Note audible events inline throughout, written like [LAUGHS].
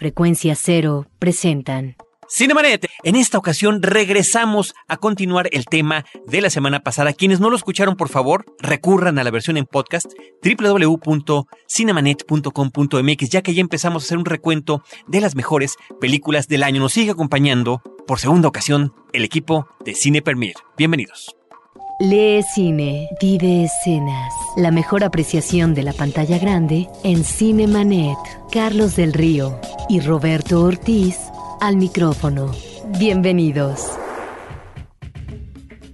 Frecuencia Cero presentan. Cinemanet, en esta ocasión regresamos a continuar el tema de la semana pasada. Quienes no lo escucharon, por favor, recurran a la versión en podcast www.cinemanet.com.mx, ya que ya empezamos a hacer un recuento de las mejores películas del año. Nos sigue acompañando por segunda ocasión el equipo de Cine Premier. Bienvenidos. Lee cine, vive escenas. La mejor apreciación de la pantalla grande en Cinemanet. Carlos del Río y Roberto Ortiz al micrófono. Bienvenidos.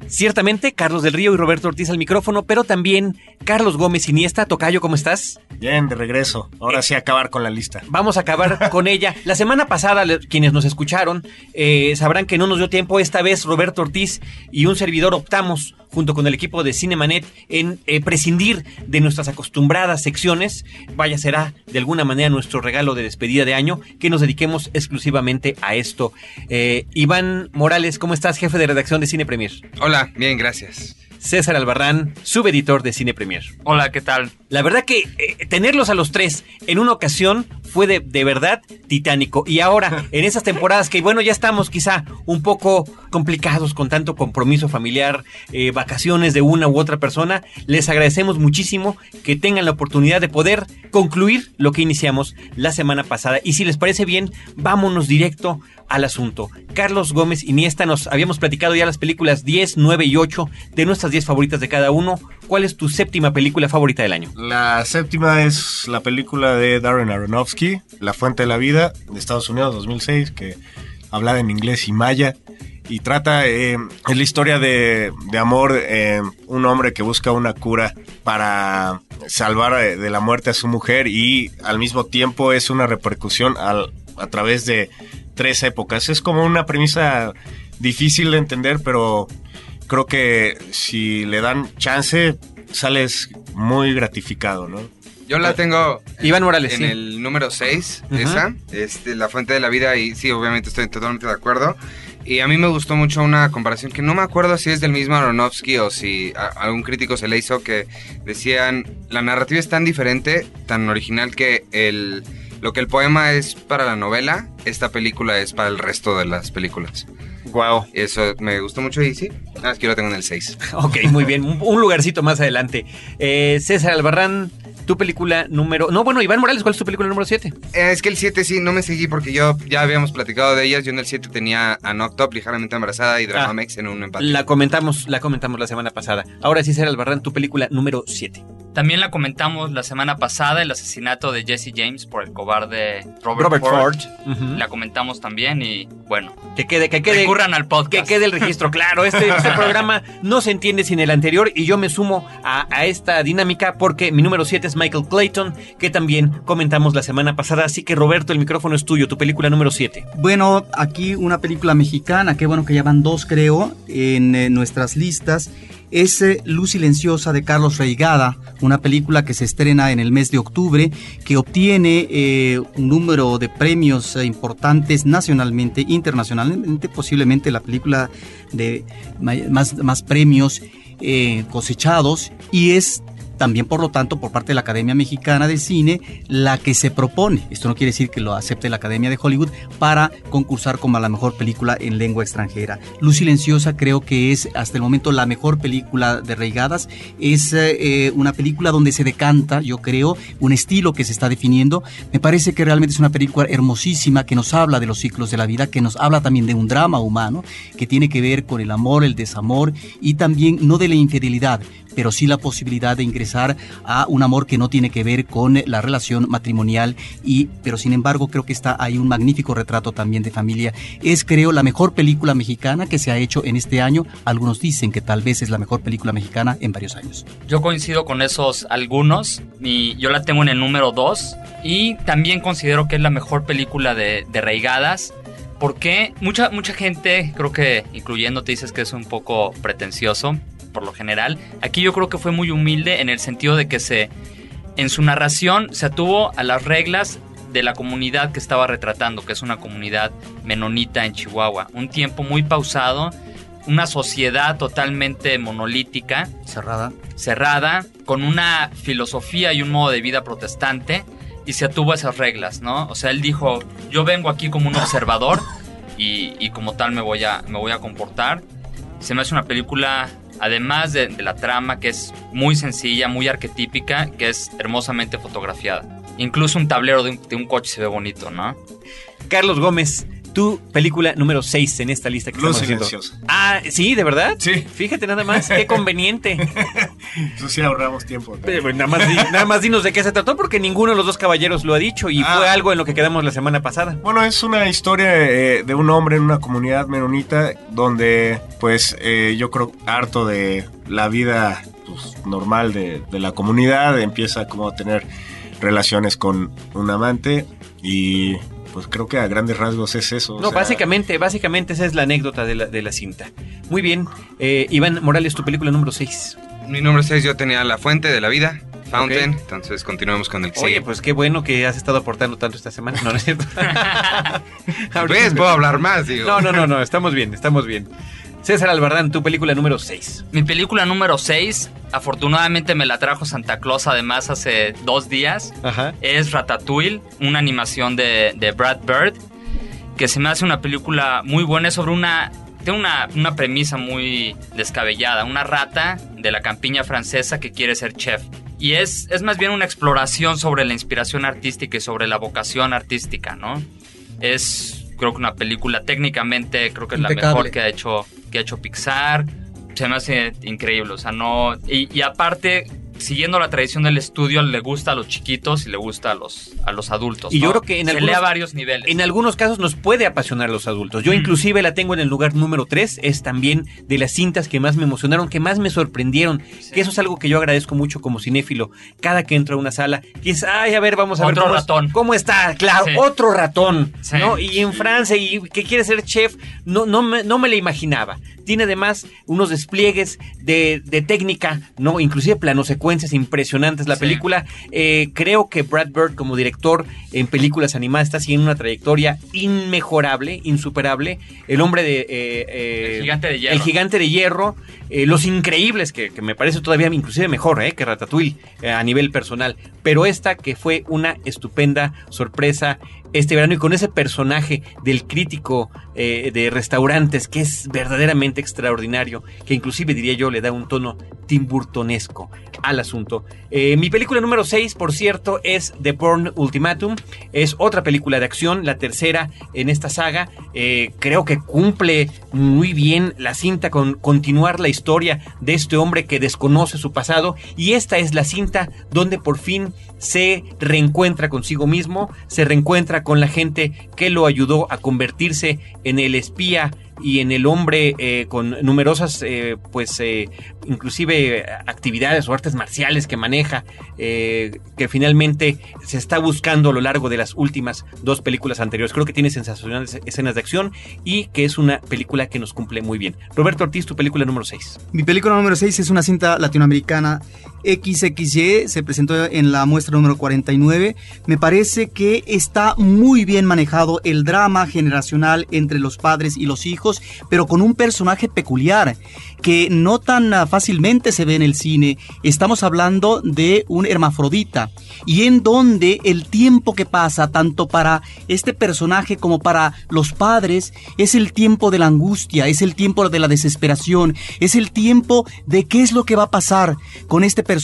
Ciertamente, Carlos del Río y Roberto Ortiz al micrófono, pero también Carlos Gómez Iniesta. Tocayo, ¿cómo estás? Bien, de regreso. Ahora sí acabar con la lista. Vamos a acabar [LAUGHS] con ella. La semana pasada, quienes nos escucharon eh, sabrán que no nos dio tiempo. Esta vez Roberto Ortiz y un servidor optamos, junto con el equipo de Cinemanet, en eh, prescindir de nuestras acostumbradas secciones. Vaya, será de alguna manera nuestro regalo de despedida de año, que nos dediquemos exclusivamente a esto. Eh, Iván Morales, ¿cómo estás, jefe de redacción de Cine Premier? Hola, bien, gracias. César Albarrán, subeditor de Cine Premier. Hola, ¿qué tal? La verdad que eh, tenerlos a los tres en una ocasión fue de, de verdad titánico. Y ahora, [LAUGHS] en esas temporadas que, bueno, ya estamos quizá un poco complicados con tanto compromiso familiar, eh, vacaciones de una u otra persona, les agradecemos muchísimo que tengan la oportunidad de poder concluir lo que iniciamos la semana pasada. Y si les parece bien, vámonos directo al asunto. Carlos Gómez Iniesta, nos habíamos platicado ya las películas 10, 9 y 8 de nuestras 10 favoritas de cada uno. ¿Cuál es tu séptima película favorita del año? La séptima es la película de Darren Aronofsky, La Fuente de la Vida, de Estados Unidos, 2006, que hablaba en inglés y maya. Y trata, eh, es la historia de, de amor, eh, un hombre que busca una cura para salvar eh, de la muerte a su mujer y al mismo tiempo es una repercusión a través de tres épocas. Es como una premisa difícil de entender, pero creo que si le dan chance, sales muy gratificado, ¿no? Yo la tengo Iván Morales, en sí. el número 6, Ajá. esa, este, La Fuente de la Vida, y sí, obviamente estoy totalmente de acuerdo. Y a mí me gustó mucho una comparación que no me acuerdo si es del mismo Aronofsky o si a algún crítico se le hizo que decían, la narrativa es tan diferente, tan original que el, lo que el poema es para la novela, esta película es para el resto de las películas. Wow. Eso me gustó mucho y sí, nada más que yo lo tengo en el 6. [LAUGHS] Ok, muy bien. Un, un lugarcito más adelante. Eh, César Albarrán, tu película número. No, bueno, Iván Morales, ¿cuál es tu película número 7? Eh, Es que el 7 sí, no me seguí porque yo ya habíamos platicado de ellas. Yo en el 7 tenía a Up, ligeramente embarazada, y Dramamex en un empate. La comentamos, la comentamos la semana pasada. Ahora sí, César Albarrán, tu película número 7. También la comentamos la semana pasada, el asesinato de Jesse James por el cobarde Robert, Robert Ford. La comentamos también y bueno, Que quede, que quede. recurran al Que podcast. quede el registro, claro. Este, este [LAUGHS] programa no se entiende sin el anterior y yo me sumo a, a esta dinámica porque mi número 7 es Michael Clayton, que también comentamos la semana pasada. Así que Roberto, el micrófono es tuyo, tu película número 7. Bueno, aquí una película mexicana, qué bueno que ya van dos creo en eh, nuestras listas. Es eh, Luz Silenciosa de Carlos Reigada, una película que se estrena en el mes de octubre, que obtiene eh, un número de premios eh, importantes nacionalmente, internacionalmente, posiblemente la película de más, más premios eh, cosechados y es también, por lo tanto, por parte de la Academia Mexicana de Cine, la que se propone, esto no quiere decir que lo acepte la Academia de Hollywood, para concursar como la mejor película en lengua extranjera. Luz Silenciosa creo que es hasta el momento la mejor película de Reigadas. Es eh, una película donde se decanta, yo creo, un estilo que se está definiendo. Me parece que realmente es una película hermosísima que nos habla de los ciclos de la vida, que nos habla también de un drama humano, que tiene que ver con el amor, el desamor y también no de la infidelidad, pero sí la posibilidad de ingresar a un amor que no tiene que ver con la relación matrimonial y pero sin embargo creo que está ahí un magnífico retrato también de familia. Es creo la mejor película mexicana que se ha hecho en este año. Algunos dicen que tal vez es la mejor película mexicana en varios años. Yo coincido con esos algunos y yo la tengo en el número 2 y también considero que es la mejor película de, de Reigadas porque mucha, mucha gente, creo que incluyéndote, dices que es un poco pretencioso por lo general. Aquí yo creo que fue muy humilde en el sentido de que se, en su narración se atuvo a las reglas de la comunidad que estaba retratando, que es una comunidad menonita en Chihuahua. Un tiempo muy pausado, una sociedad totalmente monolítica, Cerrada. cerrada, con una filosofía y un modo de vida protestante y se atuvo a esas reglas, ¿no? O sea, él dijo, yo vengo aquí como un observador y, y como tal me voy, a, me voy a comportar. Se me hace una película, además de, la trama, que es muy sencilla, muy arquetípica, que es hermosamente fotografiada. Incluso un tablero de un, de un coche se ve bonito, ¿no? Carlos Gómez, tu película número 6 en esta lista que estamos haciendo. silenciosa. Ah, sí, ¿de verdad? Sí. Fíjate nada más, qué [LAUGHS] conveniente. Eso sí ahorramos tiempo. Eh, bueno, nada, más, nada más dinos de qué se trató porque ninguno de los dos caballeros lo ha dicho y Ah. fue algo en lo que quedamos la semana pasada. Bueno, es una historia eh, de un hombre en una comunidad menonita donde, pues, eh, yo creo harto de la vida pues, normal de, de la comunidad, empieza como a tener relaciones con un amante y pues creo que a grandes rasgos es eso. o No, sea, básicamente, básicamente esa es la anécdota de la, de la cinta. Muy bien, eh, Iván Morales, tu película número 6. Mi número 6 yo tenía La Fuente de la Vida, Fountain. Ok. Entonces continuemos con el que Oye, sigue. pues qué bueno que has estado aportando tanto esta semana. No, no es cierto. [LAUGHS] [LAUGHS] ¿Ves? Puedo hablar más, digo. No, no, no, no, estamos bien, estamos bien. César Albarrán, tu película número 6. Mi película número 6, afortunadamente me la trajo Santa Claus además hace dos días. Ajá. es Ratatouille, una animación de, de Brad Bird, que se me hace una película muy buena, es sobre una... Tiene una, una premisa muy descabellada, una rata de la campiña francesa que quiere ser chef. Y es, es más bien una exploración sobre la inspiración artística y sobre la vocación artística, ¿no? Es, creo que una película técnicamente, creo que es la mejor que ha hecho, que ha hecho Pixar. Se me hace increíble, o sea, no... Y, y aparte, siguiendo la tradición del estudio, le gusta a los chiquitos y le gusta a los, a los adultos. Y yo ¿no? creo que en Se algunos- lee a varios niveles. En algunos casos nos puede apasionar a los adultos. Yo inclusive la tengo en el lugar número 3, es también de las cintas que más me emocionaron, que más me sorprendieron, que eso es algo que yo agradezco mucho como cinéfilo. Cada que entro a una sala, que es, ay, a ver, vamos a ver Otro ratón. cómo está, claro, Sí. otro ratón, Sí. ¿no? Y en Francia, y que quiere ser chef, no, no, me, no me la imaginaba. Tiene además unos despliegues de, de técnica, ¿no? Inclusive impresionantes la Sí. película. Eh, creo que Brad Bird como director en películas animadas está siguiendo una trayectoria inmejorable, insuperable. El hombre de... eh, eh, El gigante de hierro. El gigante de hierro. Eh, Los Increíbles, que, me parece todavía inclusive mejor eh, que Ratatouille eh, a nivel personal. Pero esta que fue una estupenda sorpresa este verano y con ese personaje del crítico de restaurantes que es verdaderamente extraordinario, que inclusive diría yo le da un tono timburtonesco al asunto. Mi película número 6, por cierto, es The Born Ultimatum. Es otra película de acción, la tercera en esta saga. Creo que cumple muy bien la cinta con continuar la historia de este hombre que desconoce su pasado. Y esta es la cinta donde por fin se reencuentra consigo mismo, se reencuentra con la gente que lo ayudó a convertirse en el espía y en el hombre eh, con numerosas, eh, pues, eh, inclusive actividades o artes marciales que maneja, que finalmente se está buscando a lo largo de las últimas dos películas anteriores. Creo que tiene sensacionales escenas de acción y que es una película que nos cumple muy bien. Roberto Ortiz, tu película número 6. Mi película número 6 es una cinta latinoamericana XXY, se presentó en la muestra número 49. Me parece que está muy bien manejado el drama generacional entre los padres y los hijos, pero con un personaje peculiar que no tan fácilmente se ve en el cine. Estamos hablando de un hermafrodita y en donde el tiempo que pasa tanto para este personaje como para los padres es el tiempo de la angustia, es el tiempo de la desesperación, es el tiempo de qué es lo que va a pasar con este personaje,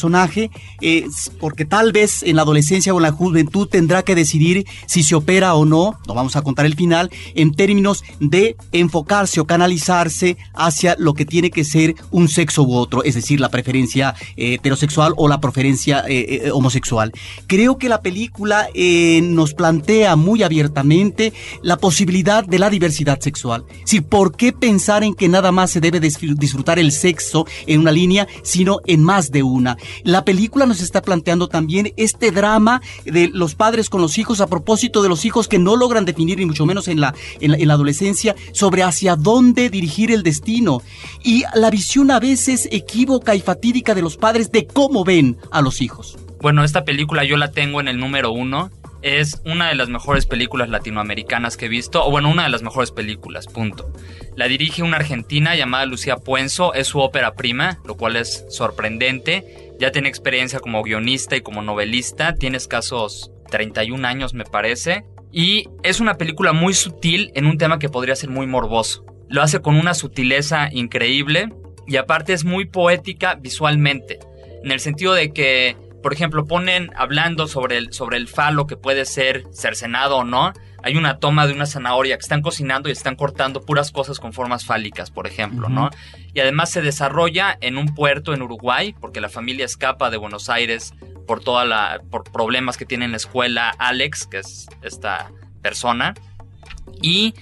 eh, porque tal vez en la adolescencia o en la juventud tendrá que decidir si se opera o no, no vamos a contar el final, en términos de enfocarse o canalizarse hacia lo que tiene que ser un sexo u otro, es decir, la preferencia eh, heterosexual o la preferencia eh, eh, homosexual. Creo que la película nos plantea muy abiertamente la posibilidad de la diversidad sexual. Decir, ¿por qué pensar en que nada más se debe disfr- disfrutar el sexo en una línea, sino en más de una? La película nos está planteando también este drama de los padres con los hijos a propósito de los hijos que no logran definir, ni mucho menos en la, en la, en la adolescencia, sobre hacia dónde dirigir el destino. Y la visión a veces equívoca y fatídica de los padres de cómo ven a los hijos. Bueno, esta película yo la tengo en el número uno. Es una de las mejores películas latinoamericanas que he visto, o bueno, una de las mejores películas, punto. La dirige una argentina llamada Lucía Puenzo, es su ópera prima, lo cual es sorprendente. Ya tiene experiencia como guionista y como novelista, tiene escasos 31 años, me parece. Y es una película muy sutil en un tema que podría ser muy morboso. Lo hace con una sutileza increíble y aparte es muy poética visualmente. En el sentido de que, por ejemplo, ponen hablando sobre el, sobre el falo que puede ser cercenado o no. Hay una toma de una zanahoria que están cocinando y están cortando puras cosas con formas fálicas, por ejemplo, ¿no? Y además se desarrolla en un puerto en Uruguay, porque la familia escapa de Buenos Aires por toda la por problemas que tiene en la escuela Alex, que es esta persona. Y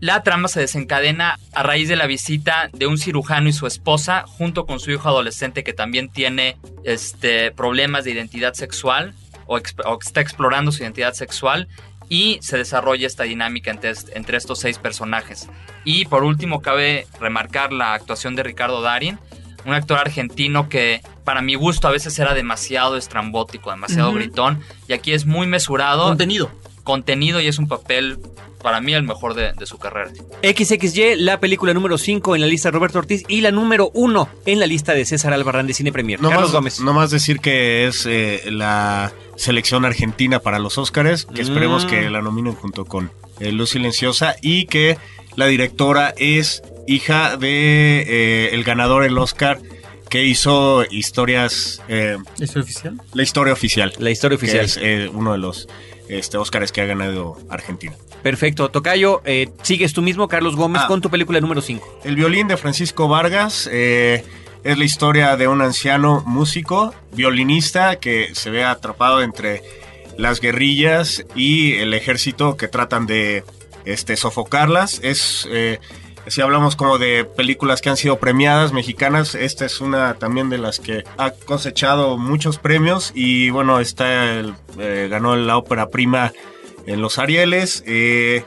la trama se desencadena a raíz de la visita de un cirujano y su esposa, junto con su hijo adolescente que también tiene este, problemas de identidad sexual o, o está explorando su identidad sexual. Y se desarrolla esta dinámica entre, entre estos seis personajes. Y por último, cabe remarcar la actuación de Ricardo Darín, un actor argentino que para mi gusto a veces era demasiado estrambótico, demasiado Ujú. gritón. Y aquí es muy mesurado Contenido. Contenido y es un papel para mí el mejor de, de su carrera. XXY, la película número 5 en la lista de Roberto Ortiz y la número 1 en la lista de César Albarrán de Cine Premier. No Carlos más, Gómez. no más decir que es eh, la selección argentina para los Óscares, que esperemos Mm. que la nominen junto con eh, Luz Silenciosa y que la directora es hija de eh, el ganador del Oscar que hizo historias, eh, ¿Es oficial? la historia oficial, La historia que oficial. es eh, uno de los este, Óscares que ha ganado Argentina. Perfecto. Tocayo, eh, sigues tú mismo, Carlos Gómez, Ah. con tu película número 5. El violín de Francisco Vargas eh, es la historia de un anciano músico, violinista, que se ve atrapado entre las guerrillas y el ejército que tratan de este, sofocarlas. Es, eh, si hablamos como de películas que han sido premiadas mexicanas, esta es una también de las que ha cosechado muchos premios y bueno, está eh, ganó la ópera prima en los Arieles. eh,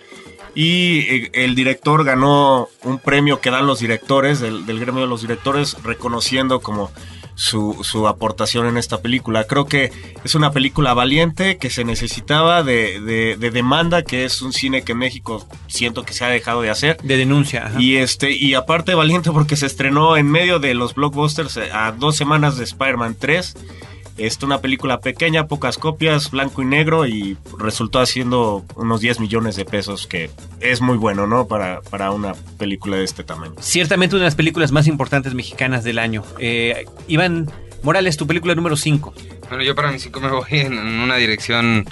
y eh, el director ganó un premio que dan los directores del gremio de los directores reconociendo como su, su aportación en esta película. Creo que es una película valiente que se necesitaba de, de- de demanda, que es un cine que en México siento que se ha dejado de hacer. De denuncia. ajá. Y este y aparte valiente porque se estrenó en medio de los blockbusters eh, a dos semanas de Spider-Man 3. Es una película pequeña, pocas copias, blanco y negro y resultó haciendo unos 10 millones de pesos que es muy bueno, ¿no? Para, para una película de este tamaño. Ciertamente una de las películas más importantes mexicanas del año. Eh, Iván Morales, tu película número 5. Bueno, yo para mi cinco me voy en, en una dirección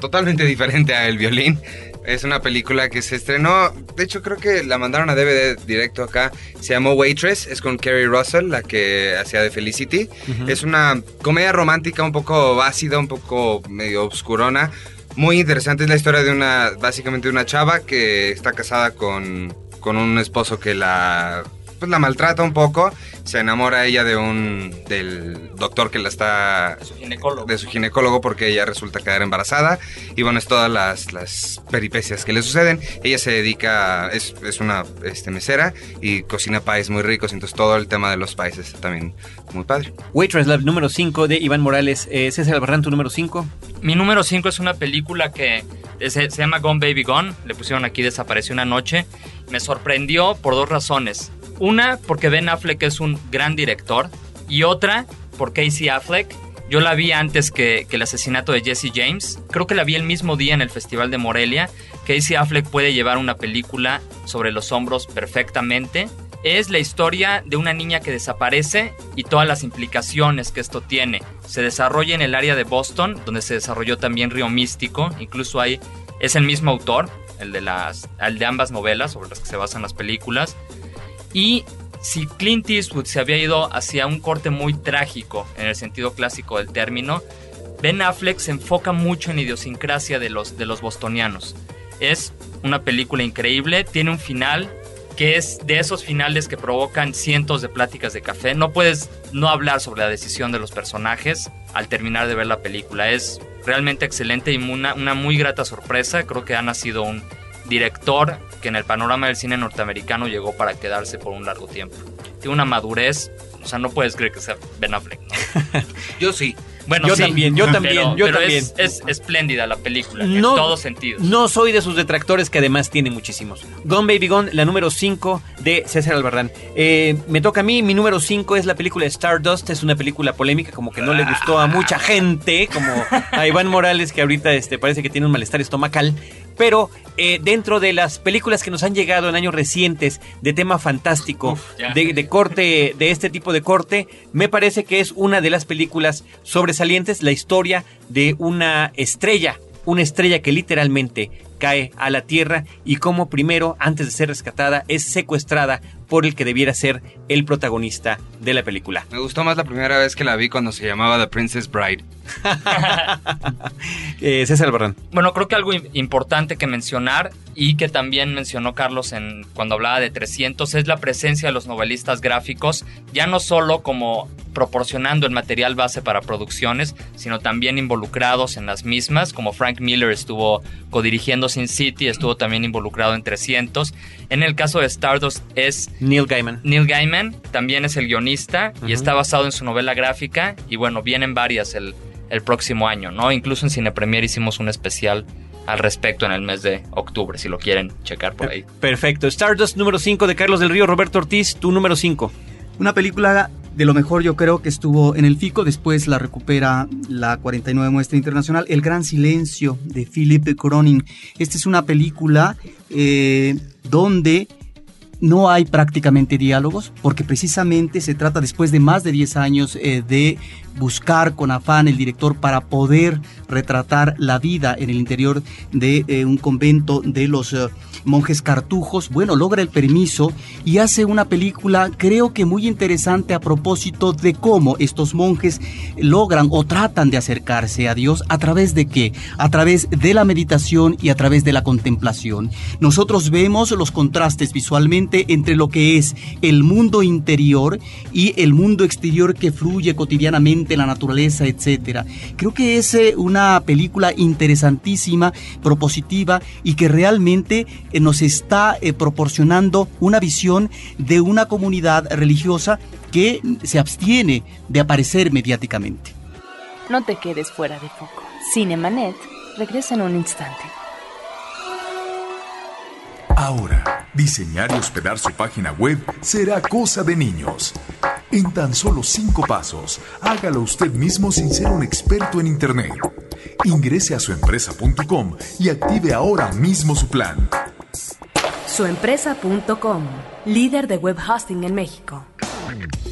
totalmente diferente a El Violín. Es una película que se estrenó, de hecho creo que la mandaron a DVD directo acá. Se llamó Waitress, es con Kerry Russell, la que hacía de Felicity. Es una comedia romántica un poco ácida, un poco medio obscurona. Muy interesante, es la historia de una, básicamente de una chava que está casada con, con un esposo que la, pues la maltrata un poco. Se enamora ella de un, del doctor que la está Su ginecólogo. de su ginecólogo porque ella resulta quedar embarazada y bueno es todas las, las peripecias que le suceden ella se dedica es, es una este, mesera y cocina paes muy ricos entonces todo el tema de los paes es también muy padre Waitress, la número 5 de Iván Morales. Eh, César Albarrán, tu número 5. Mi número 5 es una película que se, se llama Gone Baby Gone. Le pusieron aquí Desapareció una noche. Me sorprendió por dos razones. Una, porque Ben Affleck es un gran director. Y otra, por Casey Affleck. Yo la vi antes que, el asesinato de Jesse James. Creo que la vi el mismo día en el Festival de Morelia. Casey Affleck puede llevar una película sobre los hombros perfectamente. Es la historia de una niña que desaparece y todas las implicaciones que esto tiene. Se desarrolla en el área de Boston, donde se desarrolló también Río Místico. Incluso ahí es el mismo autor, el de, las, el de ambas novelas sobre las que se basan las películas. Y si Clint Eastwood se había ido hacia un corte muy trágico en el sentido clásico del término, Ben Affleck se enfoca mucho en la idiosincrasia de los, de los bostonianos. Es una película increíble, tiene un final que es de esos finales que provocan cientos de pláticas de café. No puedes no hablar sobre la decisión de los personajes al terminar de ver la película. Es realmente excelente y una, una muy grata sorpresa. Creo que ha nacido un director que en el panorama del cine norteamericano llegó para quedarse por un largo tiempo. Tiene una madurez, o sea, no puedes creer que sea Ben Affleck, ¿no? [LAUGHS] yo sí Bueno, yo sí, también, yo también, pero- yo pero también. Es, es espléndida la película, No- en todos sentidos. No soy de sus detractores, que además tiene muchísimos. Gone Baby Gone, la número 5 de César Albarrán. Eh, me toca a mí, mi número 5 es la película Stardust. Es una película polémica, como que no le gustó a mucha gente, como a Iván Morales, que ahorita este, parece que tiene un malestar estomacal. Pero eh, dentro de las películas que nos han llegado en años recientes de tema fantástico, de, de corte, de este tipo de corte, me parece que es una de las películas sobresalientes, la historia de una estrella, una estrella que literalmente cae a la tierra y como primero, antes de ser rescatada, es secuestrada por el que debiera ser el protagonista de la película. Me gustó más la primera vez que la vi cuando se llamaba The Princess Bride. [LAUGHS] Eh, César Albarrán. Bueno, creo que algo im- importante que mencionar y que también mencionó Carlos en, cuando hablaba de 300 es la presencia de los novelistas gráficos, ya no solo como proporcionando el material base para producciones, sino también involucrados en las mismas, como Frank Miller estuvo codirigiendo Sin City, estuvo también involucrado en 300. En el caso de Stardust es Neil Gaiman. Neil Gaiman, también es el guionista y está basado en su novela gráfica y bueno, vienen varias el, el próximo año, ¿no? Incluso en Cine Premier hicimos un especial al respecto en el mes de octubre, si lo quieren checar por ahí. Perfecto. Stardust número 5 de Carlos del Río, Roberto Ortiz, tu número 5. Una película de lo mejor yo creo que estuvo en el FICO, después la recupera la 49 Muestra Internacional, El Gran Silencio de Philip Cronin. Esta es una película eh, donde no hay prácticamente diálogos, porque precisamente se trata después de más de 10 años eh, de buscar con afán el director para poder retratar la vida en el interior de eh, un convento de los eh, monjes cartujos. Bueno, logra el permiso y hace una película creo que muy interesante a propósito de cómo estos monjes logran o tratan de acercarse a Dios a través de qué? A través de la meditación y a través de la contemplación. Nosotros vemos los contrastes visualmente entre lo que es el mundo interior y el mundo exterior que fluye cotidianamente la naturaleza, etcétera. Creo que es eh, una película interesantísima, propositiva y que realmente eh, nos está eh, proporcionando una visión de una comunidad religiosa que se abstiene de aparecer mediáticamente. No te quedes fuera de foco. Cinemanet regresa en un instante. Ahora, diseñar y hospedar su página web será cosa de niños. En tan solo cinco pasos, hágalo usted mismo sin ser un experto en Internet. Ingrese a suempresa.com y active ahora mismo su plan. Suempresa.com, líder de web hosting en México.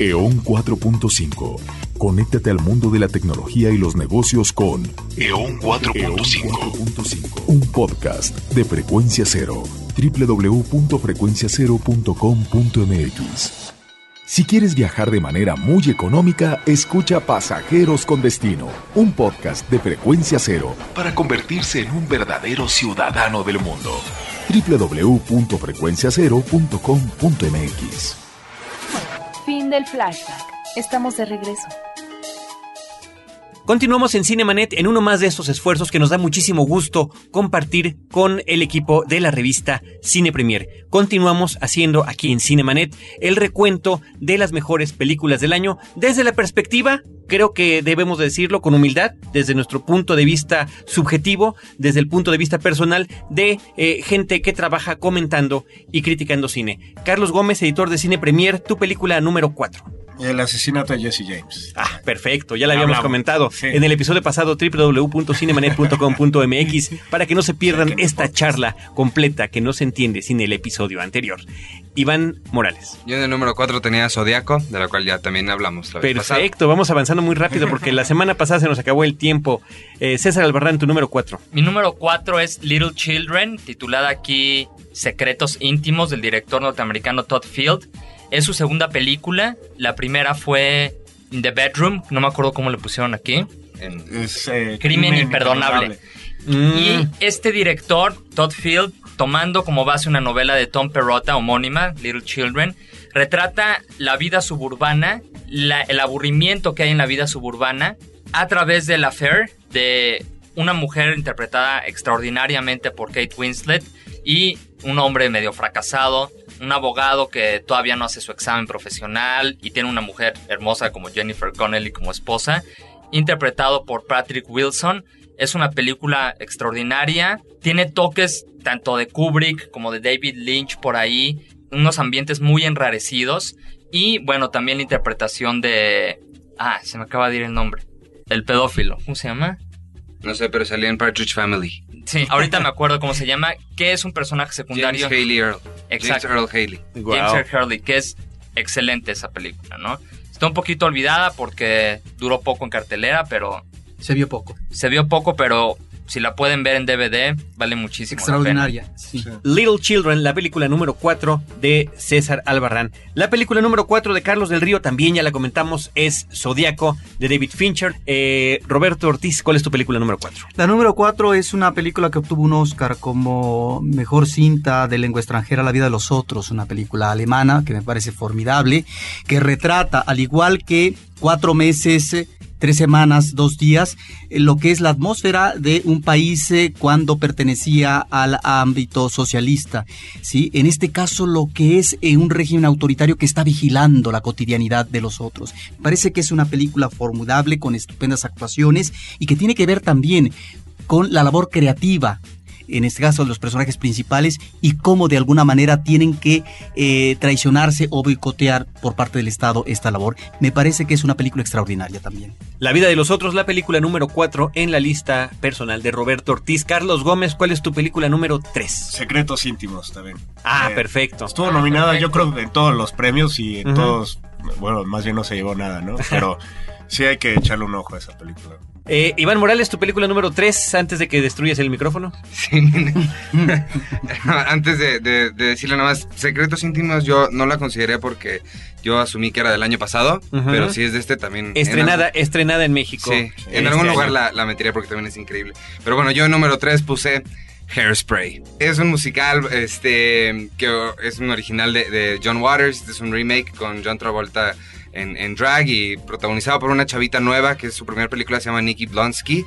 EON 4.5. Conéctate al mundo de la tecnología y los negocios con EON 4.5. Un podcast de frecuencia cero. www.frecuenciacero.com.mx. Si quieres viajar de manera muy económica, escucha Pasajeros con Destino, un podcast de frecuencia cero para convertirse en un verdadero ciudadano del mundo. www.frecuenciacero.com.mx. Fin del flashback. Estamos de regreso. Continuamos en Cinemanet en uno más de estos esfuerzos que nos da muchísimo gusto compartir con el equipo de la revista Cine Premier. Continuamos haciendo aquí en Cinemanet el recuento de las mejores películas del año desde la perspectiva, creo que debemos decirlo con humildad, desde nuestro punto de vista subjetivo, desde el punto de vista personal de eh, gente que trabaja comentando y criticando cine. Carlos Gómez, editor de Cine Premier, tu película número 4. El asesinato de Jesse James. Ah, perfecto, ya la habíamos Hablamos. comentado Sí. en el episodio pasado www.cinemanet.com.mx [LAUGHS] para que no se pierdan esta charla completa que no se entiende sin el episodio anterior. Iván Morales. Yo en el número 4 tenía Zodiaco, de la cual ya también hablamos la vez pasada. Perfecto, vamos avanzando muy rápido porque la semana pasada se nos acabó el tiempo. Eh, César Albarrán, tu número 4. Mi número 4 es Little Children, titulada aquí Secretos íntimos del director norteamericano Todd Field. Es su segunda película. La primera fue In the Bedroom, no me acuerdo cómo le pusieron aquí. Es, eh, Crimen imperdonable. Mm. Y este director, Todd Field, tomando como base una novela de Tom Perrotta homónima, Little Children, retrata la vida suburbana, la- el aburrimiento que hay en la vida suburbana a través del affair de una mujer interpretada extraordinariamente por Kate Winslet y un hombre medio fracasado, un abogado que todavía no hace su examen profesional y tiene una mujer hermosa como Jennifer Connelly como esposa interpretado por Patrick Wilson. Es una película extraordinaria. Tiene toques tanto de Kubrick como de David Lynch por ahí. Unos ambientes muy enrarecidos. Y bueno, también la interpretación de... Ah, se me acaba de ir el nombre. El pedófilo. ¿Cómo se llama? No sé, pero salía en Partridge Family. Sí, [LAUGHS] ahorita me acuerdo cómo se llama. Que es un personaje secundario. James Haley Earl. Exacto. James Earl Haley. Guau. James Earl Hurley, que es excelente esa película, ¿no? Está un poquito olvidada porque duró poco en cartelera, pero Se vio poco. se vio poco, pero si la pueden ver en DVD, vale muchísimo la Extraordinaria. Sí. Little Children, la película número 4 de César Albarrán. La película número 4 de Carlos del Río, también ya la comentamos, es Zodíaco de David Fincher. Eh, Roberto Ortiz, ¿cuál es tu película número 4? La número 4 es una película que obtuvo un Oscar como mejor cinta de lengua extranjera, La vida de los otros, una película alemana que me parece formidable, que retrata, al igual que cuatro meses, eh, tres semanas, dos días, eh, lo que es la atmósfera de un país eh, cuando pertenecía al ámbito socialista. ¿sí? En este caso, lo que es eh, un régimen autoritario que está vigilando la cotidianidad de los otros. Parece que es una película formidable con estupendas actuaciones y que tiene que ver también con la labor creativa en este caso los personajes principales y cómo de alguna manera tienen que eh, traicionarse o boicotear por parte del Estado esta labor. Me parece que es una película extraordinaria también. La vida de los otros, la película número 4 en la lista personal de Roberto Ortiz. Carlos Gómez, ¿cuál es tu película número 3? Secretos íntimos también. Ah, Eh, perfecto. Estuvo nominada, yo perfecto. creo, en todos los premios y en todos. Bueno, más bien no se llevó nada, ¿no? [LAUGHS] Pero sí hay que echarle un ojo a esa película. Eh, Iván Morales, tu película número 3, antes de que destruyas el micrófono. Sí, [LAUGHS] antes de, de- de decirle nada más, Secretos Íntimos yo no la consideré porque yo asumí que era del año pasado, pero si es de este también. Estrenada, en, estrenada en México. sí, en este algún lugar año. la, la metería porque también es increíble. Pero bueno, yo en número 3 puse Hairspray. Es un musical este que es un original de, de John Waters, este es un remake con John Travolta en, drag y protagonizado por una chavita nueva que es su primera película, se llama Nikki Blonsky.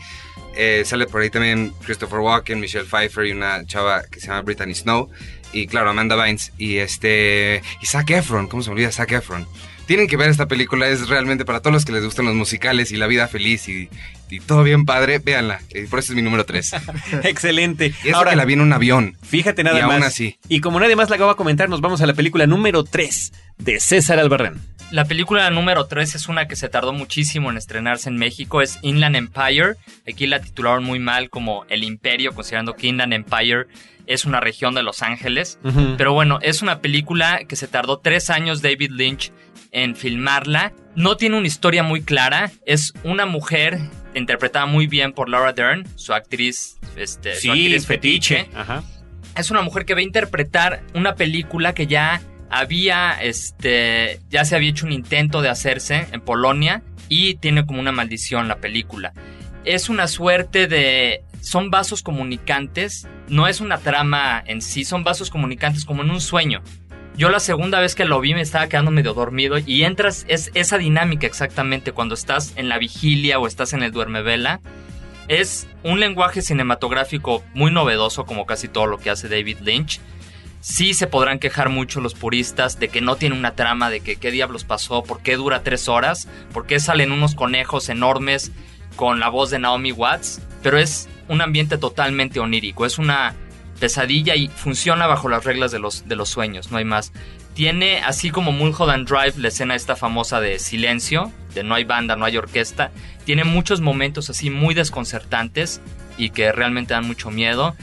Eh, sale por ahí también Christopher Walken, Michelle Pfeiffer y una chava que se llama Brittany Snow. Y claro, Amanda Bynes. Y este. Y Zac Efron, ¿cómo se me olvida Zac Efron? Tienen que ver esta película, es realmente para todos los que les gustan los musicales y la vida feliz y, y todo bien padre, véanla. Y por eso es mi número 3. [LAUGHS] Excelente. Y eso Ahora, que la vi en un avión. fíjate nada y más. aún así. Y como nadie más la acaba de comentar, nos vamos a la película número 3 de César Albarrán. La película número 3 es una que se tardó muchísimo en estrenarse en México, es Inland Empire. Aquí la titularon muy mal como El Imperio, considerando que Inland Empire es una región de Los Ángeles. Pero bueno, es una película que se tardó tres años David Lynch en filmarla. No tiene una historia muy clara. Es una mujer interpretada muy bien por Laura Dern, su actriz, este, su Sí, actriz fetiche. Ajá. es una mujer que va a interpretar una película que ya había, este, ya se había hecho un intento de hacerse en Polonia y tiene como una maldición la película. Es una suerte de, son vasos comunicantes, no es una trama en sí, son vasos comunicantes como en un sueño. Yo la segunda vez que lo vi me estaba quedando medio dormido y entras, es esa dinámica exactamente cuando estás en la vigilia o estás en el duermevela. Es un lenguaje cinematográfico muy novedoso como casi todo lo que hace David Lynch. Sí se podrán quejar mucho los puristas de que no tiene una trama, de que qué diablos pasó, por qué dura tres horas, por qué salen unos conejos enormes con la voz de Naomi Watts, pero es un ambiente totalmente onírico, es una pesadilla y funciona bajo las reglas de los, de los sueños, no hay más. Tiene, así como Mulholland Drive, la escena esta famosa de silencio, de no hay banda, no hay orquesta, tiene muchos momentos así muy desconcertantes y que realmente dan mucho miedo.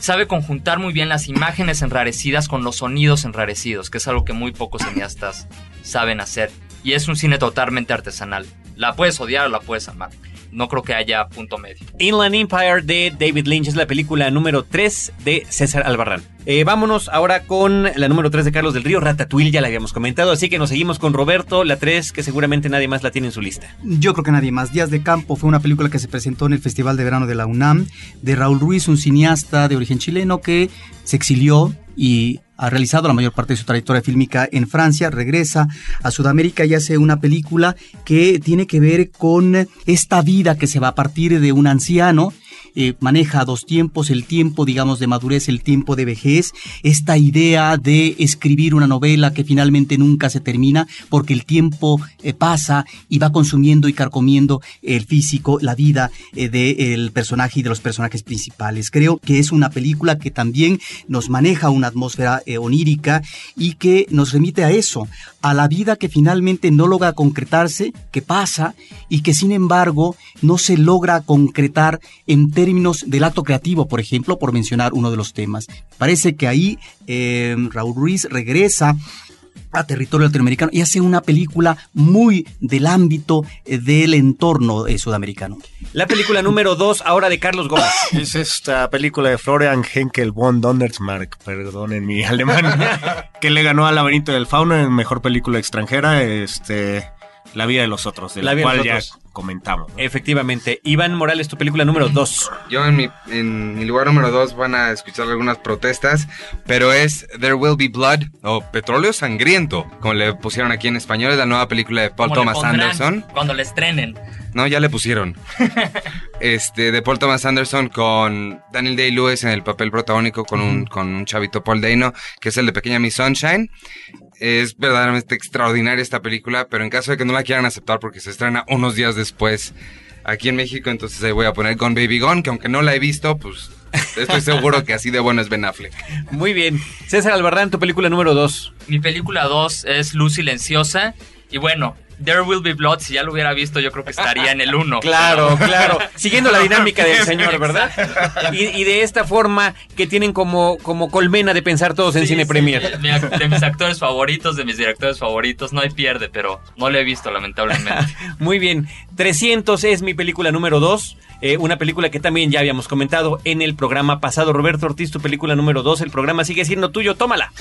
Sabe conjuntar muy bien las imágenes enrarecidas con los sonidos enrarecidos, que es algo que muy pocos cineastas saben hacer. Y es un cine totalmente artesanal. La puedes odiar o la puedes amar. No creo que haya punto medio. Inland Empire de David Lynch es la película número 3 de César Albarrán. Eh, vámonos ahora con la número 3 de Carlos del Río, Ratatouille, ya la habíamos comentado, así que nos seguimos con Roberto, la 3, que seguramente nadie más la tiene en su lista. Yo creo que nadie más. Días de Campo fue una película que se presentó en el Festival de Verano de la UNAM, de Raúl Ruiz, un cineasta de origen chileno que se exilió y ha realizado la mayor parte de su trayectoria fílmica en Francia, regresa a Sudamérica y hace una película que tiene que ver con esta vida que se va a partir de un anciano eh, maneja dos tiempos, el tiempo, digamos, de madurez, el tiempo de vejez, esta idea de escribir una novela que finalmente nunca se termina porque el tiempo eh, pasa y va consumiendo y carcomiendo el físico, la vida eh, del personaje y de los personajes principales. Creo que es una película que también nos maneja una atmósfera eh, onírica y que nos remite a eso, a la vida que finalmente no logra concretarse, que pasa y que sin embargo no se logra concretar en términos del acto creativo, por ejemplo, por mencionar uno de los temas. Parece que ahí eh, Raúl Ruiz regresa a territorio latinoamericano y hace una película muy del ámbito eh, del entorno eh, sudamericano. La película número 2, ahora de Carlos Gómez. [LAUGHS] Es esta película de Florian Henkel von Donnersmarck, perdonen mi [LAUGHS] alemán, que le ganó al Laberinto del Fauno en Mejor Película Extranjera, este, La Vida de los Otros, de la, de cual los ya Otros. comentamos. ¿no? Efectivamente. Iván Morales, tu película número 2. Yo en mi, en mi lugar número 2 van a escuchar algunas protestas, pero es There Will Be Blood o Petróleo Sangriento, como le pusieron aquí en español, es la nueva película de Paul Como Thomas Anderson. Cuando le estrenen. No, ya le pusieron. [LAUGHS] este, de Paul Thomas Anderson con Daniel Day-Lewis en el papel protagónico con un, con un chavito Paul Dano, que es el de Pequeña Miss Sunshine. Es verdaderamente extraordinaria esta película, pero en caso de que no la quieran aceptar porque se estrena unos días después aquí en México, entonces ahí voy a poner Gone Baby Gone, que aunque no la he visto, pues estoy seguro que así de bueno es Ben Affleck. Muy bien. César Albarrán, tu película número 2. Mi película 2 es Luz Silenciosa. Y bueno, There Will Be Blood, si ya lo hubiera visto, yo creo que estaría en el 1. [LAUGHS] Claro, claro. Siguiendo la dinámica del [LAUGHS] señor, ¿verdad? Y, y de esta forma que tienen como, como colmena de pensar todos en Cine Premier. Mi ac- de mis actores favoritos, de mis directores favoritos, no hay pierde, pero no lo he visto, lamentablemente. [LAUGHS] Muy bien. 300 es mi película número 2. Una película que también ya habíamos comentado en el programa pasado. Roberto Ortiz, tu película número 2. El programa sigue siendo tuyo. Tómala.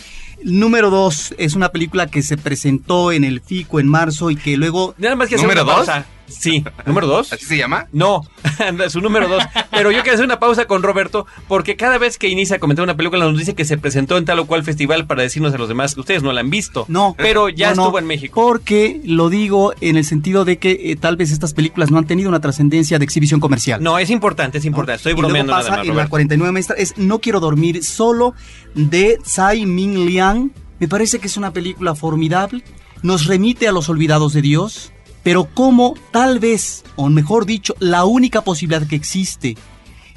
Número dos es una película que se presentó en el FICO en marzo y que luego... Nada más que hacer ¿Número una dos? pausa. Sí, número 2. ¿Así se llama? No, [LAUGHS] su número dos. Pero yo quiero hacer una pausa con Roberto, porque cada vez que inicia a comentar una película nos dice que se presentó en tal o cual festival para decirnos a los demás que ustedes no la han visto. No, pero ya no, estuvo en México. Porque lo digo en el sentido de que eh, tal vez estas películas no han tenido una trascendencia de exhibición comercial. No, es importante, es importante. Estoy Y luego bromeando pasa nada más, en la Roberto. 49 maestra es No quiero dormir solo de Tsai Ming Liang. Me parece que es una película formidable. Nos remite a los olvidados de Dios. Pero como tal vez, o mejor dicho, la única posibilidad que existe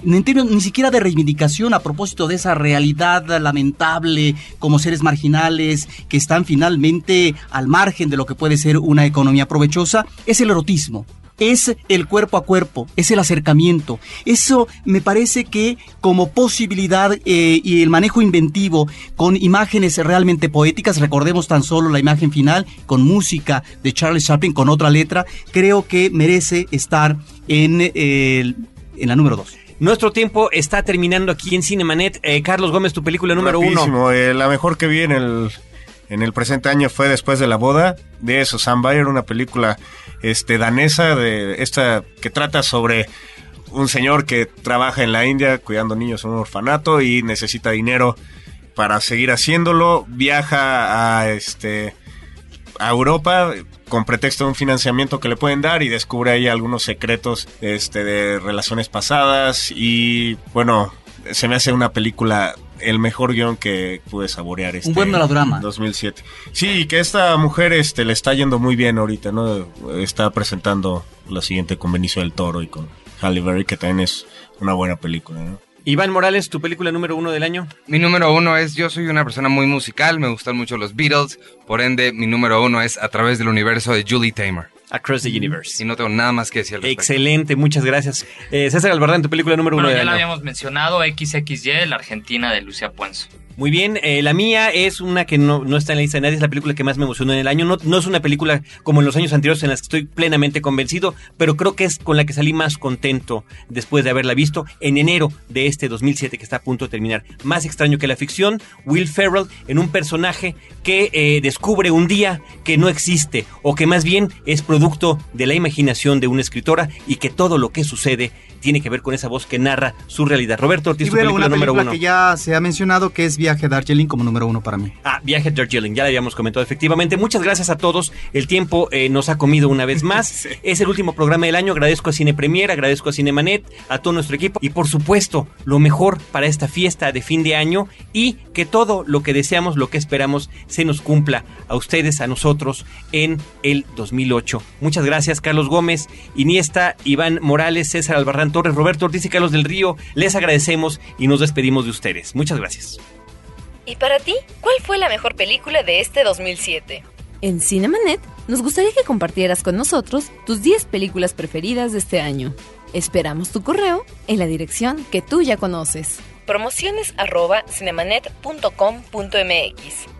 en términos ni siquiera de reivindicación a propósito de esa realidad lamentable como seres marginales que están finalmente al margen de lo que puede ser una economía provechosa, es el erotismo. Es el cuerpo a cuerpo, es el acercamiento. Eso me parece que como posibilidad eh, y el manejo inventivo con imágenes realmente poéticas, recordemos tan solo la imagen final con música de Charles Chaplin con otra letra, creo que merece estar en, eh, el- en la número dos. Nuestro tiempo está terminando aquí en Cinemanet. Eh, Carlos Gómez, tu película número uno. Eh, la mejor que vi en el, en el presente año fue Después de la boda, de Susan Bayer, una película este, danesa de esta que trata sobre un señor que trabaja en la India cuidando niños en un orfanato y necesita dinero para seguir haciéndolo. Viaja a este a Europa con pretexto de un financiamiento que le pueden dar y descubre ahí algunos secretos este, de relaciones pasadas y bueno, se me hace una película el mejor guion que pude saborear este Un buen melodrama. 2007. Sí, y que esta mujer este le está yendo muy bien ahorita, ¿no? Está presentando la siguiente con Benicio del Toro y con Halle Berry que también es una buena película, ¿no? Iván Morales, tu película número uno del año. Mi número uno es, yo soy una persona muy musical, me gustan mucho los Beatles, por ende mi número uno es A través del universo de Julie Taymor. Across the Universe. Y no tengo nada más que decir al respecto. Excelente, muchas gracias. Eh, César Albarrán, tu película número uno ya del la año. habíamos mencionado, XXY, la Argentina de Lucia Puenzo. Muy bien, eh, la mía es una que no, no está en la lista de nadie, es la película que más me emocionó en el año. No, no es una película como en los años anteriores en las que estoy plenamente convencido, pero creo que es con la que salí más contento después de haberla visto en enero de este 2007 que está a punto de terminar. Más extraño que la ficción, Will Ferrell en un personaje que eh, descubre un día que no existe o que más bien es producto de la imaginación de una escritora y que todo lo que sucede tiene que ver con esa voz que narra su realidad. Roberto Ortiz, Y tu película una número película uno. que ya se ha mencionado que es Viaje a Darjeeling como número uno para mí. Ah, Viaje a Darjeeling, ya lo habíamos comentado efectivamente. Muchas gracias a todos. El tiempo eh, nos ha comido una vez más. [LAUGHS] Es el último programa del año. Agradezco a Cine Premier, agradezco a Cinemanet, a todo nuestro equipo y por supuesto lo mejor para esta fiesta de fin de año y que todo lo que deseamos, lo que esperamos, se nos cumpla a ustedes, a nosotros en el 2008. Muchas gracias Carlos Gómez, Iniesta, Iván Morales, César Albarrán Torres, Roberto Ortiz y Carlos del Río. Les agradecemos y nos despedimos de ustedes. Muchas gracias. ¿Y para ti, cuál fue la mejor película de este 2007? En Cinemanet nos gustaría que compartieras con nosotros tus 10 películas preferidas de este año. Esperamos tu correo en la dirección que tú ya conoces. Promociones arroba cinemanet.com.mx